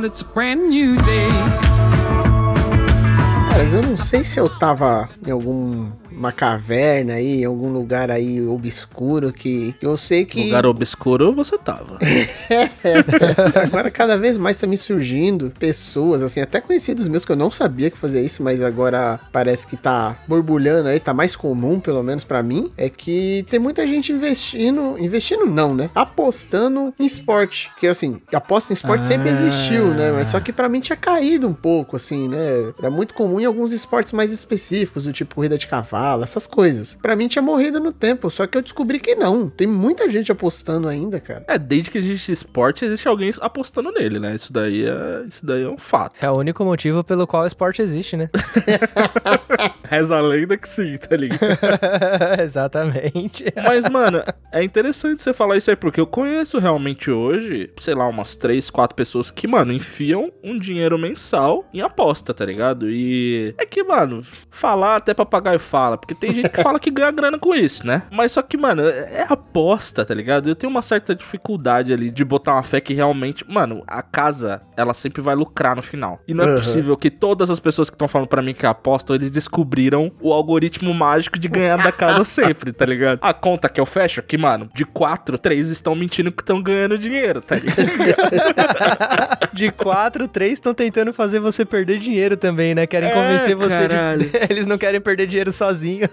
dawn, it's a brand new day. Caras, eu não sei se eu tava em algum uma caverna aí, em algum lugar aí obscuro que eu sei que. Lugar obscuro você tava. agora cada vez mais tá me surgindo pessoas, assim, até conhecidos meus que eu não sabia que fazia isso, mas agora parece que tá borbulhando aí, tá mais comum, pelo menos para mim, é que tem muita gente investindo, investindo não, né? Apostando em esporte. Que assim, aposta em esporte ah. sempre existiu, né? Mas só que para mim tinha caído um pouco, assim, né? Era muito comum em alguns esportes mais específicos, do tipo corrida de cavalo fala, essas coisas. Para mim tinha morrido no tempo, só que eu descobri que não. Tem muita gente apostando ainda, cara. É, desde que existe esporte, existe alguém apostando nele, né? Isso daí é, isso daí é um fato. É o único motivo pelo qual o esporte existe, né? Reza a lenda que sim, tá ligado? Exatamente. Mas, mano, é interessante você falar isso aí, porque eu conheço realmente hoje, sei lá, umas três, quatro pessoas que, mano, enfiam um dinheiro mensal em aposta, tá ligado? E é que, mano, falar até papagaio fala, porque tem gente que fala que ganha grana com isso, né? Mas só que, mano, é aposta, tá ligado? Eu tenho uma certa dificuldade ali de botar uma fé que realmente, mano, a casa, ela sempre vai lucrar no final. E não é uhum. possível que todas as pessoas que estão falando para mim que apostam, eles descobriram o algoritmo mágico de ganhar da casa sempre, tá ligado? A conta que eu fecho aqui, mano, de quatro, três estão mentindo que estão ganhando dinheiro, tá ligado? de quatro, três estão tentando fazer você perder dinheiro também, né? Querem é, convencer você de. Eles não querem perder dinheiro sozinho.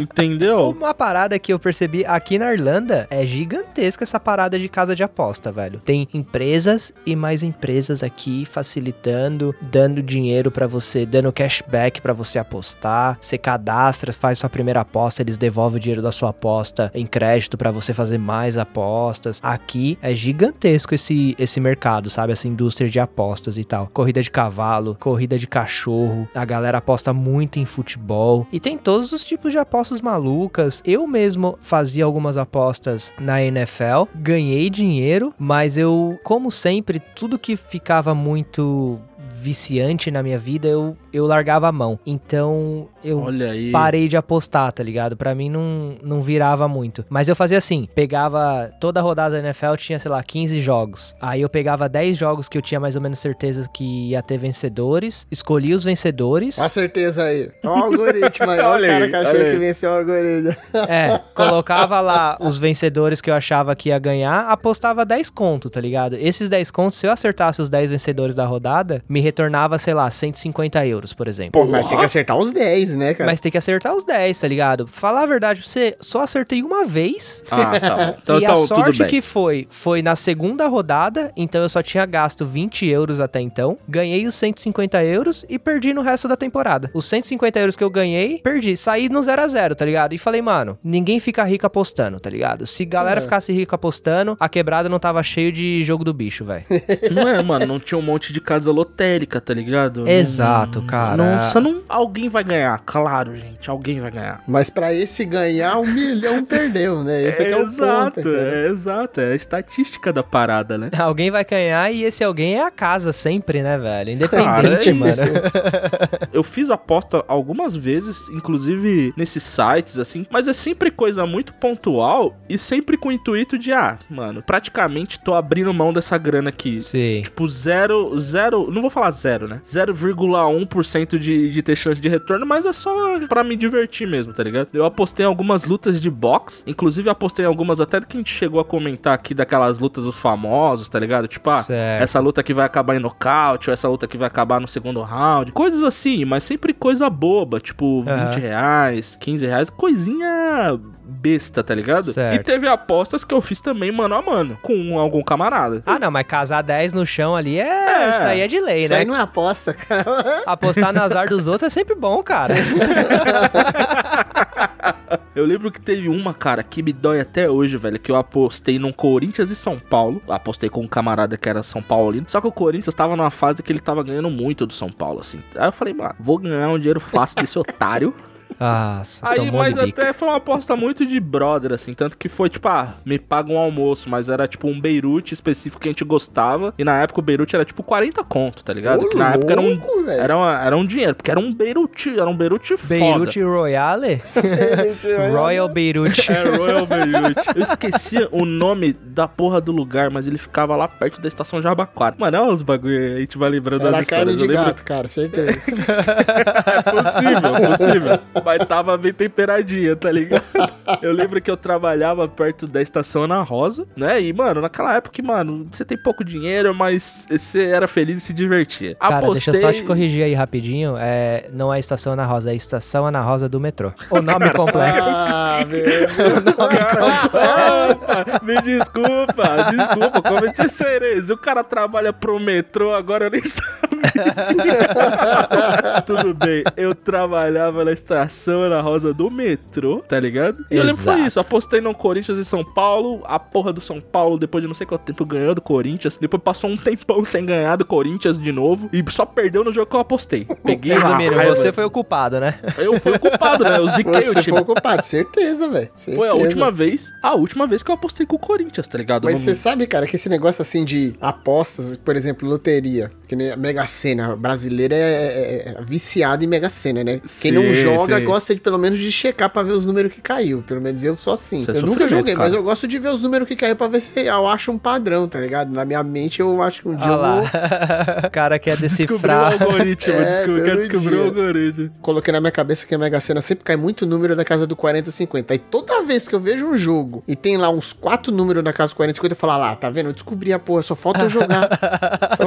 Entendeu? Uma parada que eu percebi aqui na Irlanda é gigantesca essa parada de casa de aposta, velho. Tem empresas e mais empresas aqui facilitando, dando dinheiro para você, dando cashback para você apostar. Você cadastra, faz sua primeira aposta, eles devolvem o dinheiro da sua aposta em crédito para você fazer mais apostas. Aqui é gigantesco esse, esse mercado, sabe? Essa indústria de apostas e tal. Corrida de cavalo, corrida de cachorro. A galera aposta muito em futebol. E tem tem todos os tipos de apostas malucas. Eu mesmo fazia algumas apostas na NFL, ganhei dinheiro, mas eu, como sempre, tudo que ficava muito viciante na minha vida, eu, eu largava a mão. Então eu parei de apostar, tá ligado? Pra mim não, não virava muito. Mas eu fazia assim: pegava toda a rodada da NFL, tinha, sei lá, 15 jogos. Aí eu pegava 10 jogos que eu tinha mais ou menos certeza que ia ter vencedores, escolhia os vencedores. A certeza aí. O algoritmo aí. olha o cara que achou que venceu o algoritmo. É, colocava lá os vencedores que eu achava que ia ganhar, apostava 10 conto, tá ligado? Esses 10 contos, se eu acertasse os 10 vencedores da rodada, me retornava, sei lá, 150 euros, por exemplo. Pô, mas tem que acertar os 10, né, cara? Mas tem que acertar os 10, tá ligado? Falar a verdade pra você, só acertei uma vez. Ah, tá bom. Então, e então, a sorte que foi, foi na segunda rodada, então eu só tinha gasto 20 euros até então, ganhei os 150 euros e perdi no resto da temporada. Os 150 euros que eu ganhei, perdi. Saí no 0 a 0 tá ligado? E falei, mano, ninguém fica rico apostando, tá ligado? Se galera é. ficasse rico apostando, a quebrada não tava cheio de jogo do bicho, velho. Não é, mano, não tinha um monte de casa lotérica tá ligado? Exato, não, cara. Nossa, não, alguém vai ganhar, claro, gente, alguém vai ganhar. Mas para esse ganhar, um milhão perdeu, né? Esse é, é, é exato, o ponto, é exato, é a estatística da parada, né? Alguém vai ganhar e esse alguém é a casa sempre, né, velho? Independente, cara, é mano. Eu fiz aposta algumas vezes, inclusive nesses sites, assim, mas é sempre coisa muito pontual e sempre com o intuito de, ah, mano, praticamente tô abrindo mão dessa grana aqui. Sim. Tipo, zero, zero, não vou falar zero, né? 0,1% de, de ter chance de retorno, mas é só para me divertir mesmo, tá ligado? Eu apostei em algumas lutas de boxe, inclusive apostei em algumas até que a gente chegou a comentar aqui daquelas lutas dos famosos, tá ligado? Tipo, ah, certo. essa luta que vai acabar em nocaute, ou essa luta que vai acabar no segundo round, coisas assim, mas sempre coisa boba, tipo uhum. 20 reais, 15 reais, coisinha besta, tá ligado? Certo. E teve apostas que eu fiz também mano a mano, com algum camarada. Ah, não, mas casar 10 no chão ali é. é. Isso daí é de lei, isso né? Isso aí não é aposta, cara. Apostar no azar dos outros é sempre bom, cara. eu lembro que teve uma, cara, que me dói até hoje, velho, que eu apostei num Corinthians e São Paulo. Apostei com um camarada que era São Paulino. Só que o Corinthians tava numa fase que ele tava ganhando muito do São Paulo, assim. Aí eu falei, mano, vou ganhar um dinheiro fácil desse otário. Nossa, Aí, tomou mas de bico. até foi uma aposta muito de brother, assim. Tanto que foi, tipo, ah, me paga um almoço. Mas era, tipo, um Beirute específico que a gente gostava. E na época o Beirute era, tipo, 40 conto, tá ligado? Ô, que na época era um, louco, era, uma- era um dinheiro. Porque era um Beirute, era um Beirute foda. Beirute Royale? Royal Beirute. É, Royal Beirute. Eu esqueci o nome da porra do lugar, mas ele ficava lá perto da estação Jabaquara. Mano, olha os bagulho aí, a gente vai lembrando Era das carne histórias. de Eu lembro gato, cara, certeza. É possível, possível. Mas tava bem temperadinha, tá ligado? Eu lembro que eu trabalhava perto da estação Ana Rosa, né? E, mano, naquela época, mano, você tem pouco dinheiro, mas você era feliz e se divertia. Cara, deixa eu só te corrigir aí rapidinho. É, não é Estação Ana Rosa, é Estação Ana Rosa do metrô. O nome completo. ah, meu Deus. Opa, me desculpa, desculpa, cometi essa heresia. O cara trabalha pro metrô, agora eu nem sabia. Tudo bem, eu trabalhava na estação Ana Rosa do metrô, tá ligado? E eu lembro que foi Exato. isso, apostei no Corinthians e São Paulo, a porra do São Paulo, depois de não sei quanto tempo, ganhou do Corinthians, depois passou um tempão sem ganhar do Corinthians de novo, e só perdeu no jogo que eu apostei. Peguei a Resumindo, você foi o culpado, né? Eu fui o culpado, né? Eu ziquei o Você time. foi ocupado, certeza, velho. Foi a última vez, a última vez que eu apostei com o Corinthians, tá ligado? Mas você sabe, cara, que esse negócio assim de apostas, por exemplo, loteria, que nem a Mega Sena, brasileira é, é- é viciado em Mega Sena, né? Quem não Sim, joga sim. gosta de pelo menos de checar pra ver os números que caiu. Pelo menos eu sou assim. Isso é eu nunca sofrimento, joguei, cara. mas eu gosto de ver os números que caiu pra ver se eu acho um padrão, tá ligado? Na minha mente eu acho que um dia Olha eu lá. vou. O cara quer Descobriu o decifrar. algoritmo, É, descobriu, quer descobrir o algoritmo. Coloquei na minha cabeça que a Mega Sena sempre cai muito número da casa do 40 50. Aí toda vez que eu vejo um jogo e tem lá uns quatro números da casa do 40 50, eu falo, ah lá, tá vendo? Eu descobri a porra, só falta eu jogar.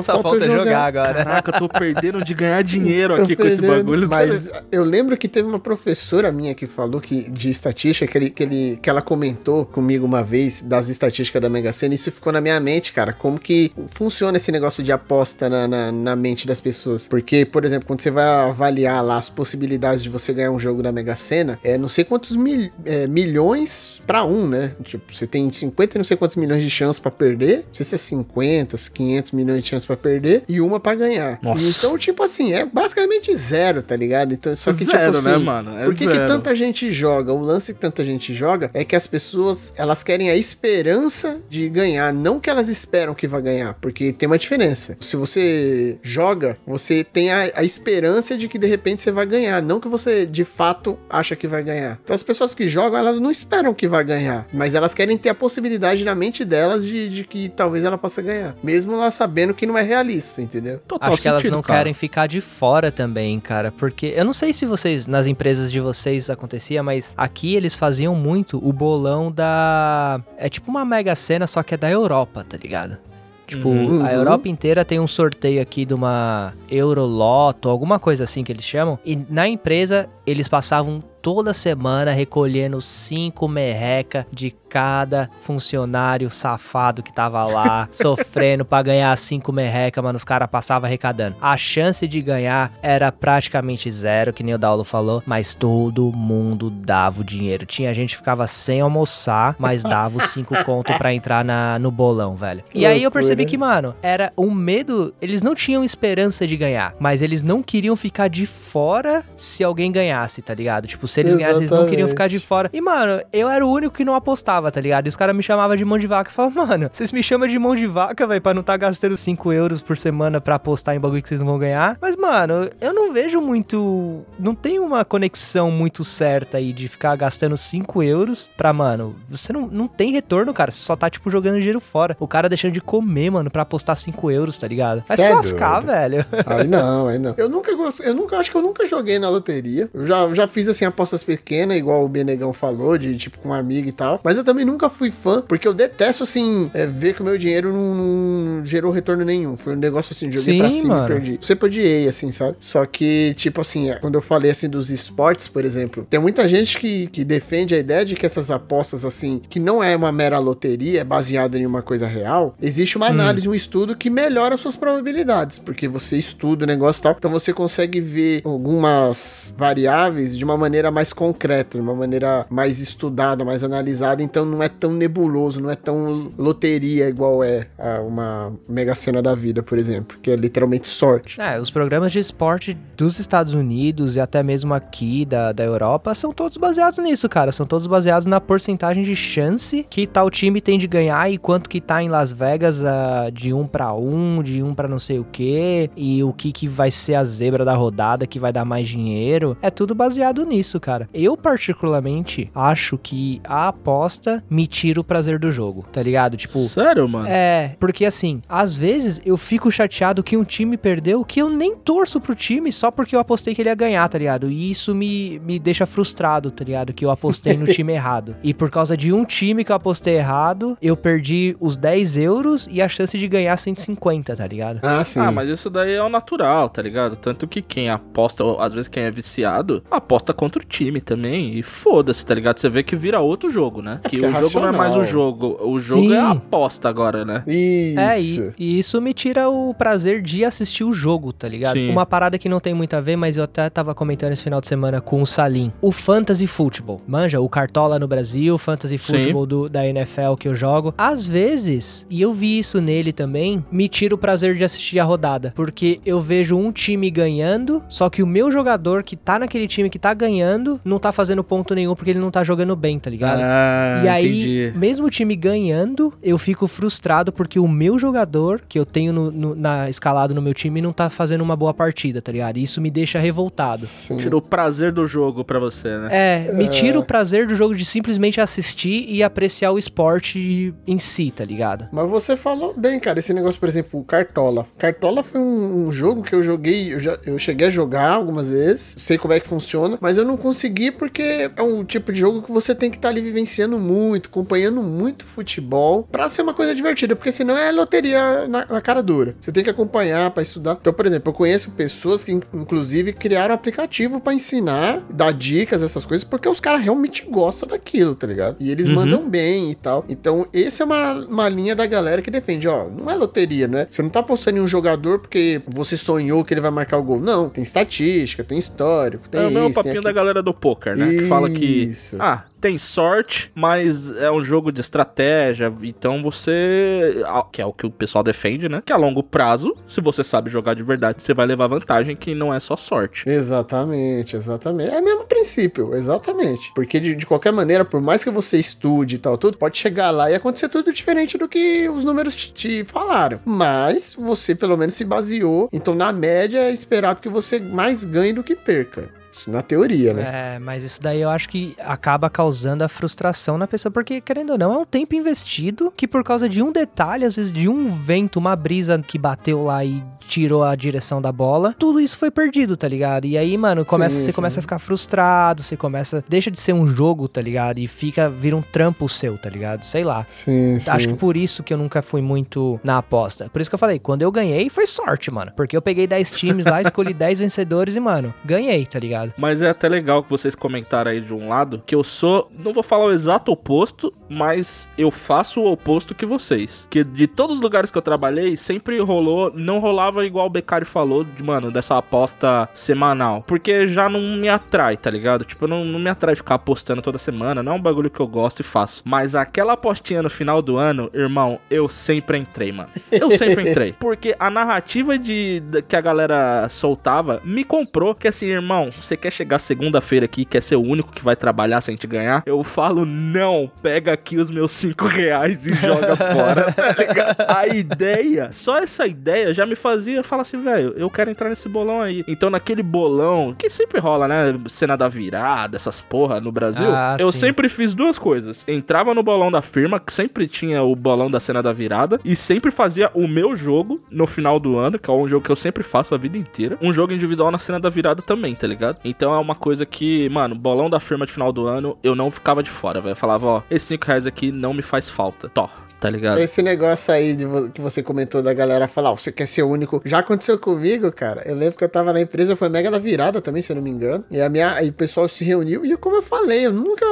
Só falta jogar agora. Caraca, eu tô perdendo de ganhar dinheiro aqui com esse perdendo. bagulho. Mas eu lembro que teve uma professora minha que falou que de estatística, que, ele, que, ele, que ela comentou comigo uma vez das estatísticas da Mega Sena, e isso ficou na minha mente, cara. Como que funciona esse negócio de aposta na, na, na mente das pessoas? Porque, por exemplo, quando você vai avaliar lá as possibilidades de você ganhar um jogo da Mega Sena, é não sei quantos mil- é, milhões pra um, né? Tipo, você tem 50 e não sei quantos milhões de chance pra perder. Não sei se é 50, 500 milhões de chance pra perder e uma pra ganhar. Nossa. Então, tipo assim, é basicamente zero, tá ligado? Então, só que Zero, tipo né, assim, mano? É por que, que tanta gente joga? O lance que tanta gente joga é que as pessoas, elas querem a esperança de ganhar, não que elas esperam que vai ganhar, porque tem uma diferença. Se você joga, você tem a, a esperança de que de repente você vai ganhar, não que você de fato acha que vai ganhar. Então as pessoas que jogam, elas não esperam que vai ganhar, mas elas querem ter a possibilidade na mente delas de, de que talvez ela possa ganhar, mesmo ela sabendo que não é realista, entendeu? Total Acho que elas não cara. querem ficar de fora também, cara. Porque eu não sei se vocês, nas empresas de vocês acontecia, mas aqui eles faziam muito o bolão da. É tipo uma mega cena, só que é da Europa, tá ligado? Tipo, Uhum. a Europa inteira tem um sorteio aqui de uma Euroloto, alguma coisa assim que eles chamam. E na empresa, eles passavam toda semana recolhendo cinco merreca de cada funcionário safado que tava lá, sofrendo pra ganhar cinco merreca, mano, os caras passavam arrecadando. A chance de ganhar era praticamente zero, que nem o Daulo falou, mas todo mundo dava o dinheiro. Tinha gente que ficava sem almoçar, mas dava os cinco conto pra entrar na, no bolão, velho. E aí eu percebi que, mano, era um medo, eles não tinham esperança de ganhar, mas eles não queriam ficar de fora se alguém ganhasse, tá ligado? Tipo, se eles ganhassem, eles não queriam ficar de fora. E, mano, eu era o único que não apostava, tá ligado? E os caras me chamavam de mão de vaca. Eu falava, mano, vocês me chamam de mão de vaca, velho, pra não tá gastando 5 euros por semana pra apostar em bagulho que vocês não vão ganhar. Mas, mano, eu não vejo muito. Não tem uma conexão muito certa aí de ficar gastando 5 euros pra, mano, você não, não tem retorno, cara. Você só tá, tipo, jogando dinheiro fora. O cara deixando de comer, mano, pra apostar 5 euros, tá ligado? Vai se é lascar, doido. velho. Aí não, aí não. Eu nunca gosto, eu nunca acho que eu nunca joguei na loteria. Eu já, já fiz assim apostas pequenas, igual o Benegão falou, de tipo com um amigo e tal. Mas eu também nunca fui fã, porque eu detesto assim é, ver que o meu dinheiro não, gerou retorno nenhum. Foi um negócio assim, joguei Sim, pra cima mano. e perdi. Sempre odiei, assim, sabe? Só que, tipo assim, é, quando eu falei assim dos esportes, por exemplo, tem muita gente que, que defende a ideia de que essas apostas, assim, que não é uma mera loteria, é baseada em uma coisa real, existe uma análise, um estudo que melhora suas probabilidades, porque você estuda o negócio e tal, então você consegue ver algumas variáveis de uma maneira maneira mais concreta, de uma maneira mais estudada, mais analisada, então não é tão nebuloso, não é tão loteria igual é uma Mega Sena da vida, por exemplo, que é literalmente sorte. É, os programas de esporte dos Estados Unidos e até mesmo aqui da, da Europa são todos baseados nisso, cara. São todos baseados na porcentagem de chance que tal time tem de ganhar e quanto que tá em Las Vegas uh, de um para um, de um para não sei o que, e o que que vai ser a zebra da rodada que vai dar mais dinheiro. É tudo baseado nisso, cara. Eu, particularmente, acho que a aposta me tira o prazer do jogo, tá ligado? Tipo. Sério, mano? É, porque assim, às vezes eu fico chateado que um time perdeu que eu nem torço pro time só porque eu apostei que ele ia ganhar, tá ligado? E isso me, me deixa frustrado, tá ligado? Que eu apostei no time errado. E por causa de um time que eu apostei errado, eu perdi os 10 euros e a chance de ganhar 150, tá ligado? Ah, sim. Ah, mas isso daí é o natural, tá ligado? Tanto que quem aposta, ou às vezes quem é viciado, aposta contra o time também. E foda-se, tá ligado? Você vê que vira outro jogo, né? que é o jogo não é mais o jogo. O jogo Sim. é a aposta agora, né? Isso. É, e, e isso me tira o prazer de assistir o jogo, tá ligado? Sim. Uma parada que não tem muito a ver, mas eu até tava comentando esse final de semana com o Salim. O Fantasy Football. Manja, o Cartola no Brasil, o Fantasy. Football do, da NFL que eu jogo. Às vezes, e eu vi isso nele também, me tira o prazer de assistir a rodada. Porque eu vejo um time ganhando, só que o meu jogador que tá naquele time que tá ganhando, não tá fazendo ponto nenhum porque ele não tá jogando bem, tá ligado? Ah, E aí, entendi. mesmo o time ganhando, eu fico frustrado porque o meu jogador, que eu tenho no, no- na, escalado no meu time, não tá fazendo uma boa partida, tá ligado? E isso me deixa revoltado. Sim. Tira o prazer do jogo pra você, né? É, me tira o prazer do jogo de simplesmente assistir e apreciar o esporte em si, tá ligado? Mas você falou bem, cara, esse negócio, por exemplo, o Cartola. Cartola foi um, um jogo que eu joguei, eu, já, eu cheguei a jogar algumas vezes, sei como é que funciona, mas eu não consegui porque é um tipo de jogo que você tem que estar ali vivenciando muito, acompanhando muito futebol, pra ser uma coisa divertida, porque senão é loteria na, na cara dura. Você tem que acompanhar pra estudar. Então, por exemplo, eu conheço pessoas que, in- inclusive, criaram aplicativo pra ensinar, dar dicas, essas coisas, porque os caras realmente gostam daquilo, tá ligado? E eles Uhum. mandam bem e tal. Então, esse é uma, uma linha da galera que defende, ó, não é loteria, né? Você não tá apostando em um jogador porque você sonhou que ele vai marcar o gol. Não, tem estatística, tem histórico, tem É o mesmo isso, papinho da galera do poker, né? Que fala que. Isso. Ah, tem sorte, mas é um jogo de estratégia. Então você. Que é o que o pessoal defende, né? Que a longo prazo, se você sabe jogar de verdade, você vai levar vantagem, que não é só sorte. Exatamente, exatamente. É o mesmo princípio, exatamente. Porque de, de qualquer maneira, por mais que você estude e tal, tudo, pode chegar lá e acontecer tudo diferente do que os números te, te falaram. Mas você pelo menos se baseou. Então, na média, é esperado que você mais ganhe do que perca. Isso na teoria, né? É, mas isso daí eu acho que acaba causando a frustração na pessoa, porque, querendo ou não, é um tempo investido que por causa de um detalhe, às vezes de um vento, uma brisa que bateu lá e tirou a direção da bola, tudo isso foi perdido, tá ligado? E aí, mano, começa, Sim, você sim. começa a ficar frustrado, você começa, deixa de ser um jogo, tá ligado? E fica, vira um trampo seu, tá ligado? Sei lá. Sim, sim. Acho que por isso que eu nunca fui muito na aposta. Por isso que eu falei, quando eu ganhei, foi sorte, mano. Porque eu peguei 10 times lá, escolhi 10 vencedores e, mano, ganhei, tá ligado? Mas é até legal que vocês comentaram aí de um lado que eu sou, não vou falar o exato oposto, mas eu faço o oposto que vocês. Que de todos os lugares que eu trabalhei, sempre rolou, não rolava igual o Beccari falou, de, mano, dessa aposta semanal. Porque já não me atrai, tá ligado? Tipo, não, não me atrai ficar apostando toda semana, não é um bagulho que eu gosto e faço. Mas aquela apostinha no final do ano, irmão, eu sempre entrei, mano. Eu sempre entrei. Porque a narrativa de, de- que a galera soltava me comprou. Que assim, irmão, você quer chegar segunda-feira aqui, quer ser o único que vai trabalhar sem te ganhar? Eu falo, não, pega aqui os meus cinco reais e joga fora, tá ligado? A ideia, só essa ideia já me fazia falar assim, velho, eu quero entrar nesse bolão aí. Então naquele bolão, que sempre rola, né? Cena da virada, essas porra no Brasil. Ah, eu sim. sempre fiz duas coisas. Entrava no bolão da firma, que sempre tinha o bolão da cena da virada, e sempre fazia o meu jogo no final do ano, que é um jogo que eu sempre faço a vida inteira. Um jogo individual na cena da virada também, tá ligado? Então é uma coisa que, mano, bolão da firma de final do ano, eu não ficava de fora, velho. Eu falava, ó, esses 5 reais aqui não me faz falta. Tó. Tá ligado? Esse negócio aí de que você comentou da galera falar, "Ó, você quer ser o único. Já aconteceu comigo, cara. Eu lembro que eu tava na empresa, foi mega da virada também, se eu não me engano. E a minha, aí o pessoal se reuniu e como eu falei, eu nunca,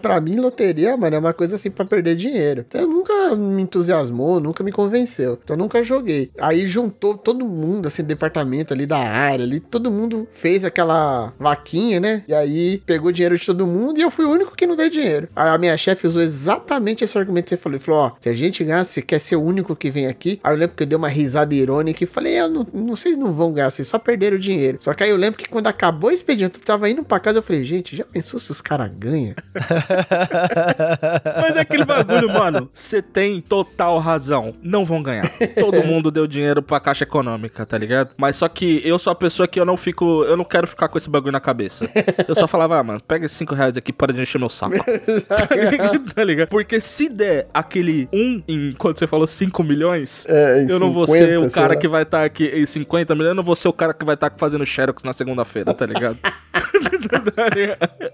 pra mim, loteria, mano, é uma coisa assim pra perder dinheiro. Então nunca me entusiasmou, nunca me convenceu. Então eu nunca joguei. Aí juntou todo mundo, assim, departamento ali da área ali, todo mundo fez aquela vaquinha, né? E aí pegou dinheiro de todo mundo e eu fui o único que não dei dinheiro. Aí a minha chefe usou exatamente esse argumento que você falou. Ele falou: ó, se a gente ganhar, você quer ser o único que vem aqui. Aí eu lembro que eu dei uma risada irônica e falei: eu não, não vocês não vão ganhar, vocês só perderam o dinheiro. Só que aí eu lembro que quando acabou o expediente, eu tava indo pra casa, eu falei: gente, já pensou se os caras ganham? Mas é aquele bagulho, mano. Você tem total razão. Não vão ganhar. Todo mundo deu dinheiro pra caixa econômica, tá ligado? Mas só que eu sou a pessoa que eu não fico. Eu não quero ficar com esse bagulho na cabeça. Eu só falava, ah, mano, pega esses 5 reais aqui para de encher meu saco. tá, ligado? tá ligado? Porque se der aquele 1 um em. Quando você falou 5 milhões. É, eu não vou 50, ser o cara que vai estar aqui em 50 milhões, eu não vou ser o cara que vai estar fazendo Xerox na segunda-feira, tá ligado?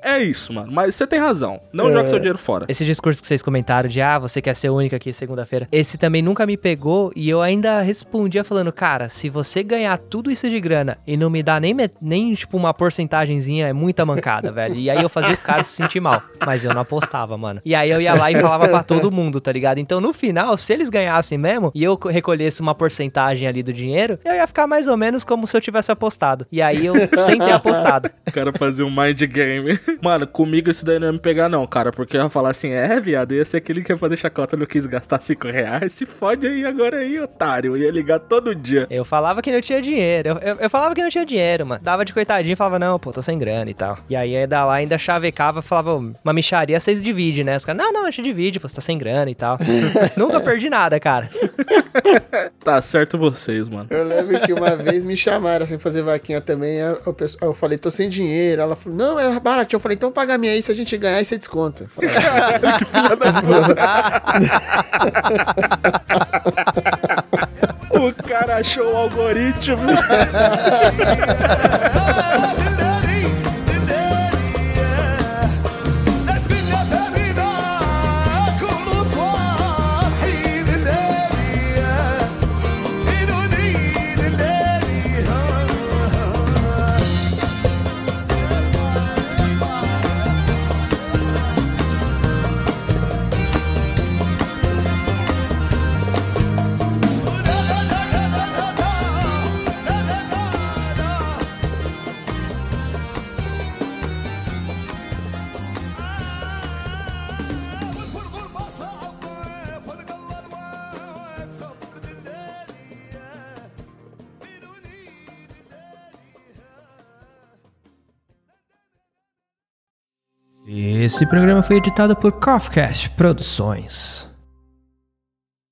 É isso, mano. Mas você tem razão. Não joga seu dinheiro fora. Esse discurso que vocês comentaram de, ah, você quer ser o único aqui segunda-feira. Esse também nunca me pegou e eu ainda respondia falando, cara, se você ganhar tudo isso de grana e não me dá nem, nem tipo, uma porcentagenzinha, é muita mancada, velho. E aí eu fazia o cara se sentir mal. Mas eu não apostava, mano. E aí eu ia lá e falava pra todo mundo, tá ligado? Então no final, se eles ganhassem mesmo e eu recolhesse uma porcentagem ali do dinheiro, eu ia ficar mais ou menos como se eu tivesse apostado. E aí eu, sem ter apostado. O cara fazia um mind game. Mano, comigo isso daí não ia me pegar, não, cara. Porque eu ia falar assim, é, viado, ia ser aquele que ia fazer chacota, não quis gastar 5 reais. Se fode aí agora aí, otário. Eu ia ligar todo dia. Eu falava que não tinha dinheiro. Eu, eu, eu falava que não tinha dinheiro, mano. Dava de coitadinho e falava, não, pô, tô sem grana e tal. E aí ia dar lá, ainda chavecava, falava, "Ô, uma micharia, vocês dividem, né? Os caras, não, não, a gente divide, pô, você tá sem grana e tal. Nunca perdi nada, cara. Tá certo vocês, mano. Eu lembro que uma vez me chamaram assim fazer vaquinha também. o pessoal- Eu falei, tô sem dinheiro. Ela falou, não, é barato. Eu falei, então paga a minha aí, se a gente ganhar, aí você desconta. Eu falei, O cara achou o algoritmo. Esse programa foi editado por Coffcast Produções.